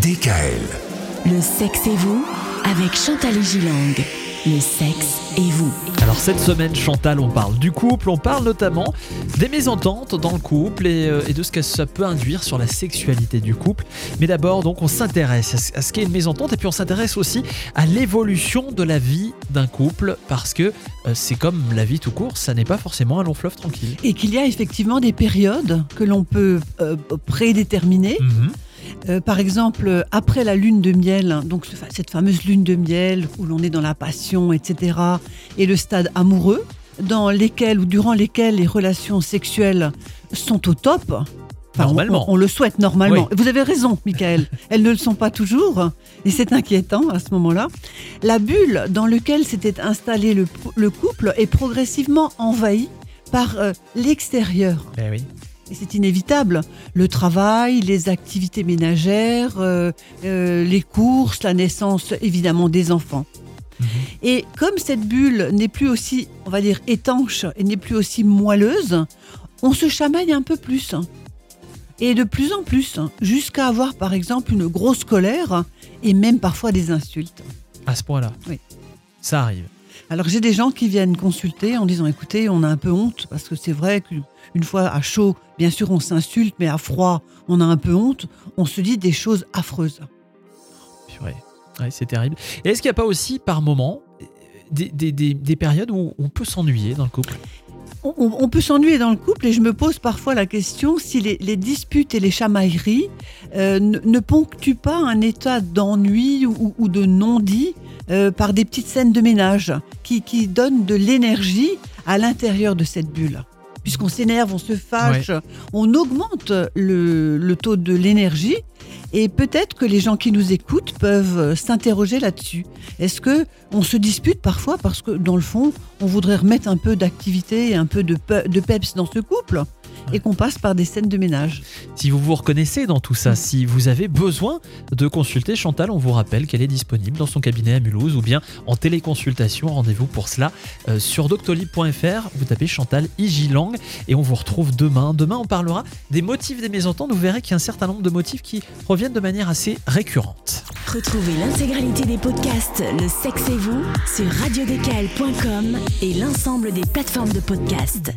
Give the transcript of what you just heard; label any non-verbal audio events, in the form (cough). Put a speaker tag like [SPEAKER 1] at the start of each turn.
[SPEAKER 1] DKL.
[SPEAKER 2] Le sexe et vous avec Chantal Gilang. Le sexe et vous.
[SPEAKER 3] Alors cette semaine, Chantal, on parle du couple, on parle notamment des mésententes dans le couple et, euh, et de ce que ça peut induire sur la sexualité du couple. Mais d'abord, donc, on s'intéresse à ce- à ce qu'est une mésentente et puis on s'intéresse aussi à l'évolution de la vie d'un couple parce que euh, c'est comme la vie tout court, ça n'est pas forcément un long fleuve tranquille.
[SPEAKER 4] Et qu'il y a effectivement des périodes que l'on peut euh, prédéterminer.
[SPEAKER 3] Mhm.
[SPEAKER 4] Euh, par exemple, après la lune de miel, donc cette fameuse lune de miel où l'on est dans la passion, etc., et le stade amoureux, dans lesquels ou durant lesquels les relations sexuelles sont au top. Enfin,
[SPEAKER 3] Normalement.
[SPEAKER 4] On, on le souhaite normalement.
[SPEAKER 3] Oui.
[SPEAKER 4] Vous avez raison, Michael. (laughs) Elles ne le sont pas toujours, et c'est inquiétant à ce moment-là. La bulle dans laquelle s'était installé le, le couple est progressivement envahie par euh, l'extérieur.
[SPEAKER 3] Eh oui.
[SPEAKER 4] Et c'est inévitable. Le travail, les activités ménagères, euh, euh, les courses, la naissance évidemment des enfants.
[SPEAKER 3] Mhm.
[SPEAKER 4] Et comme cette bulle n'est plus aussi, on va dire, étanche et n'est plus aussi moelleuse, on se chamaille un peu plus. Et de plus en plus, jusqu'à avoir par exemple une grosse colère et même parfois des insultes.
[SPEAKER 3] À ce point-là.
[SPEAKER 4] Oui.
[SPEAKER 3] Ça arrive.
[SPEAKER 4] Alors j'ai des gens qui viennent consulter en disant écoutez, on a un peu honte parce que c'est vrai qu'une fois à chaud, bien sûr on s'insulte, mais à froid, on a un peu honte. On se dit des choses affreuses.
[SPEAKER 3] Purée. Ouais, c'est terrible. Et est-ce qu'il n'y a pas aussi par moment des, des- des- des périodes où on peut s'ennuyer dans le couple?
[SPEAKER 4] On, on- on peut s'ennuyer dans le couple et je me pose parfois la question si les, les disputes et les chamailleries euh, ne, ne ponctuent pas un état d'ennui ou, ou de non-dit euh, par des petites scènes de ménage qui, qui donnent de l'énergie à l'intérieur de cette bulle. Puisqu'on s'énerve, on se fâche, on augmente le, le taux de l'énergie et peut-être que les gens qui nous écoutent peuvent s'interroger là-dessus. Est-ce que on se dispute parfois parce que dans le fond, on voudrait remettre un peu d'activité un peu de, pe- de peps dans ce couple? Et qu'on passe par des scènes de ménage
[SPEAKER 3] Si vous vous reconnaissez dans tout ça, si vous avez besoin de consulter Chantal, on vous rappelle qu'elle est disponible dans son cabinet à Mulhouse ou bien en téléconsultation. Rendez-vous pour cela euh, sur doctolib.fr. Vous tapez Chantal Igilang et on vous retrouve demain. Demain, on parlera des motifs des mésententes. Vous verrez qu'il y a un certain nombre de motifs qui reviennent de manière assez récurrente.
[SPEAKER 2] Retrouvez l'intégralité des podcasts Le sexe et vous sur radiodkl.com et l'ensemble des plateformes de podcasts.